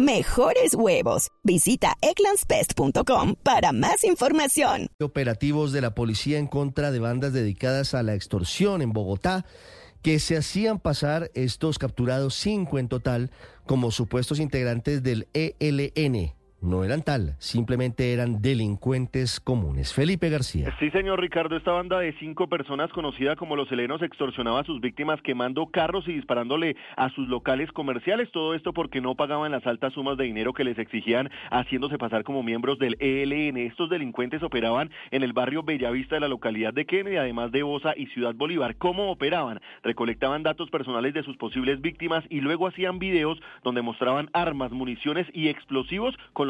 mejores huevos. Visita eclanspest.com para más información. Operativos de la policía en contra de bandas dedicadas a la extorsión en Bogotá que se hacían pasar estos capturados cinco en total como supuestos integrantes del ELN no eran tal, simplemente eran delincuentes comunes. Felipe García. Sí, señor Ricardo, esta banda de cinco personas conocida como los helenos extorsionaba a sus víctimas quemando carros y disparándole a sus locales comerciales. Todo esto porque no pagaban las altas sumas de dinero que les exigían haciéndose pasar como miembros del ELN. Estos delincuentes operaban en el barrio Bellavista de la localidad de Kennedy, además de Bosa y Ciudad Bolívar. ¿Cómo operaban? Recolectaban datos personales de sus posibles víctimas y luego hacían videos donde mostraban armas, municiones y explosivos con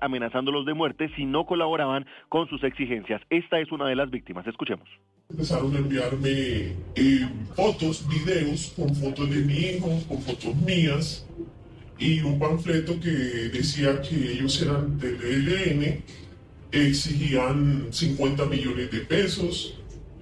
amenazándolos de muerte si no colaboraban con sus exigencias. Esta es una de las víctimas. Escuchemos. Empezaron a enviarme eh, fotos, videos con fotos de mi hijo, con fotos mías y un panfleto que decía que ellos eran del ELN, exigían 50 millones de pesos,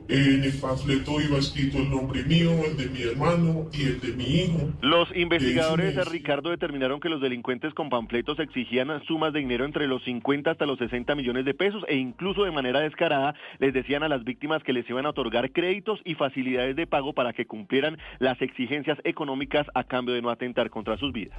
en el panfleto iba escrito el nombre mío, el de mi hermano y el de mi hijo. Los investigadores de Ricardo determinaron que los delincuentes con panfletos exigían sumas de dinero entre los 50 hasta los 60 millones de pesos e incluso de manera descarada les decían a las víctimas que les iban a otorgar créditos y facilidades de pago para que cumplieran las exigencias económicas a cambio de no atentar contra sus vidas.